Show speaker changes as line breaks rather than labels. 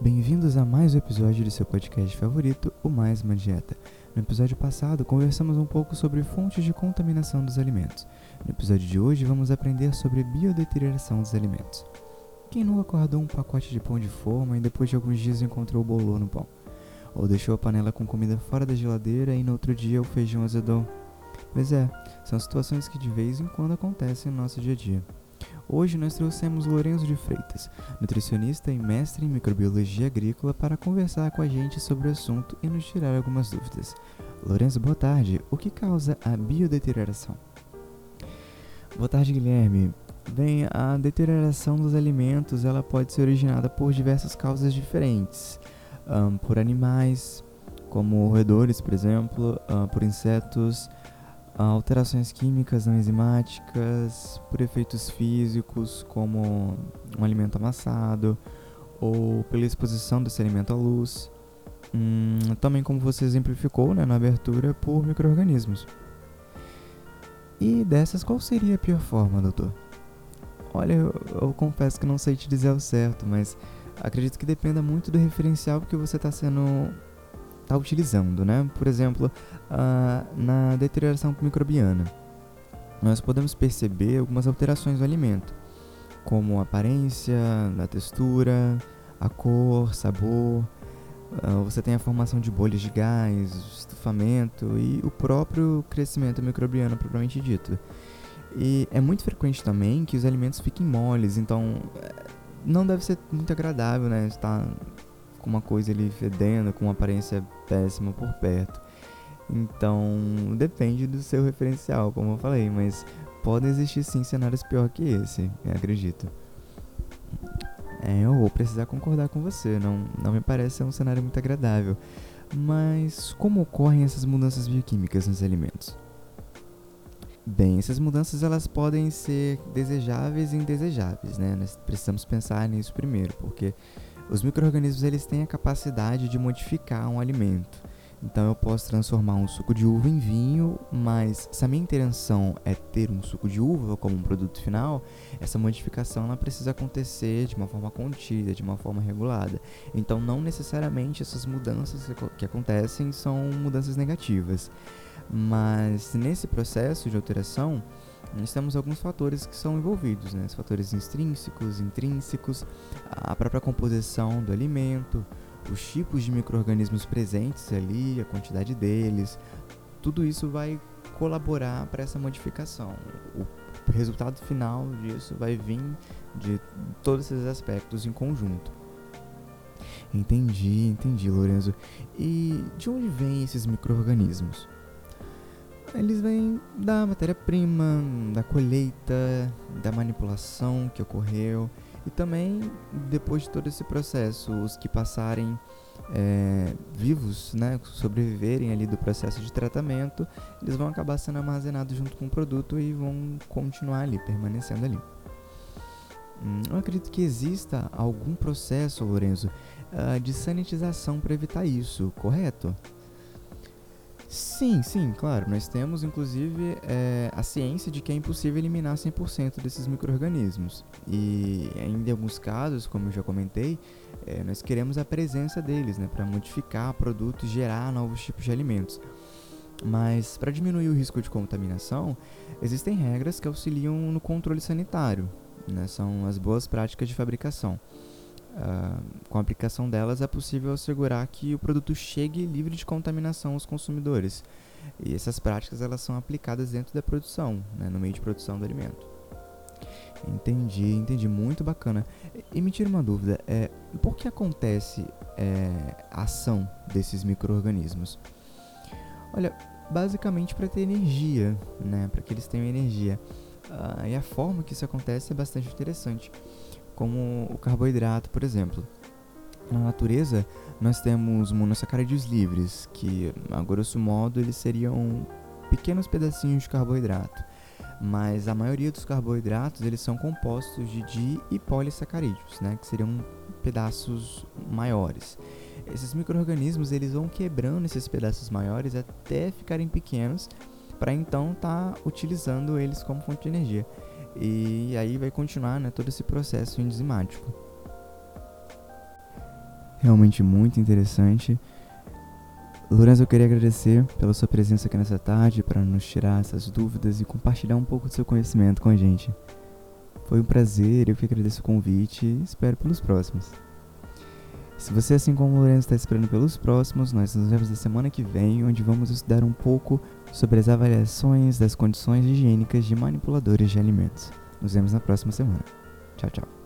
Bem-vindos a mais um episódio do seu podcast favorito, o Mais Uma Dieta. No episódio passado, conversamos um pouco sobre fontes de contaminação dos alimentos. No episódio de hoje, vamos aprender sobre biodeterioração dos alimentos. Quem nunca acordou um pacote de pão de forma e depois de alguns dias encontrou o bolor no pão? Ou deixou a panela com comida fora da geladeira e no outro dia o feijão azedou? Pois é, são situações que de vez em quando acontecem no nosso dia a dia. Hoje nós trouxemos Lourenço de Freitas, nutricionista e mestre em microbiologia agrícola, para conversar com a gente sobre o assunto e nos tirar algumas dúvidas. Lourenço, boa tarde. O que causa a biodeterioração? Boa tarde, Guilherme. Bem, a deterioração dos alimentos ela pode ser originada por diversas causas diferentes, um, por animais, como roedores, por exemplo, por insetos, alterações químicas não enzimáticas, por efeitos físicos, como um alimento amassado, ou pela exposição desse alimento à luz. Hum, também, como você exemplificou né, na abertura, por micro-organismos. E dessas, qual seria a pior forma, doutor? Olha, eu, eu confesso que não sei te dizer o certo, mas acredito que dependa muito do referencial que você está sendo está utilizando, né? Por exemplo, uh, na deterioração microbiana, nós podemos perceber algumas alterações no alimento, como a aparência, a textura, a cor, sabor. Uh, você tem a formação de bolhas de gás, estufamento e o próprio crescimento microbiano propriamente dito. E é muito frequente também que os alimentos fiquem moles, então eh, não deve ser muito agradável, né? Estar com uma coisa ali fedendo, com uma aparência péssima por perto. Então, depende do seu referencial, como eu falei, mas podem existir sim cenários pior que esse, acredito. É, eu vou precisar concordar com você, não, não me parece ser um cenário muito agradável. Mas como ocorrem essas mudanças bioquímicas nos alimentos? Bem, essas mudanças elas podem ser desejáveis e indesejáveis, né? Nós precisamos pensar nisso primeiro, porque os micro-organismos eles têm a capacidade de modificar um alimento. Então eu posso transformar um suco de uva em vinho, mas se a minha intenção é ter um suco de uva como um produto final, essa modificação ela precisa acontecer de uma forma contida, de uma forma regulada. Então não necessariamente essas mudanças que acontecem são mudanças negativas. Mas nesse processo de alteração, nós temos alguns fatores que são envolvidos, né? Os fatores extrínsecos, intrínsecos, a própria composição do alimento, os tipos de micro-organismos presentes ali, a quantidade deles, tudo isso vai colaborar para essa modificação. O resultado final disso vai vir de todos esses aspectos em conjunto. Entendi, entendi, Lorenzo. E de onde vêm esses micro-organismos? Eles vêm da matéria-prima, da colheita, da manipulação que ocorreu e também depois de todo esse processo, os que passarem é, vivos, né, sobreviverem ali do processo de tratamento, eles vão acabar sendo armazenados junto com o produto e vão continuar ali, permanecendo ali. Hum, eu acredito que exista algum processo, Lorenzo, uh, de sanitização para evitar isso, correto? Sim, sim, claro. Nós temos, inclusive, é, a ciência de que é impossível eliminar 100% desses micro-organismos. E ainda em alguns casos, como eu já comentei, é, nós queremos a presença deles né, para modificar produtos e gerar novos tipos de alimentos. Mas, para diminuir o risco de contaminação, existem regras que auxiliam no controle sanitário. Né, são as boas práticas de fabricação. Uh, com a aplicação delas é possível assegurar que o produto chegue livre de contaminação aos consumidores. E essas práticas elas são aplicadas dentro da produção, né, no meio de produção do alimento. Entendi, entendi, muito bacana. E, me tira uma dúvida, é, por que acontece é, a ação desses micro-organismos? Olha, basicamente para ter energia, né, para que eles tenham energia. Uh, e a forma que isso acontece é bastante interessante como o carboidrato, por exemplo. Na natureza, nós temos monossacarídeos livres, que, a grosso modo, eles seriam pequenos pedacinhos de carboidrato. Mas a maioria dos carboidratos, eles são compostos de di e polissacarídeos, né, que seriam pedaços maiores. Esses micro-organismos, eles vão quebrando esses pedaços maiores até ficarem pequenos, para então estar tá utilizando eles como fonte de energia. E aí vai continuar né, todo esse processo enzimático. realmente muito interessante. Lourenço, eu queria agradecer pela sua presença aqui nessa tarde para nos tirar essas dúvidas e compartilhar um pouco do seu conhecimento com a gente. Foi um prazer, eu que agradeço o convite e espero pelos próximos. Se você, assim como o Lourenço, está esperando pelos próximos, nós nos vemos na semana que vem, onde vamos estudar um pouco sobre as avaliações das condições higiênicas de manipuladores de alimentos. Nos vemos na próxima semana. Tchau, tchau.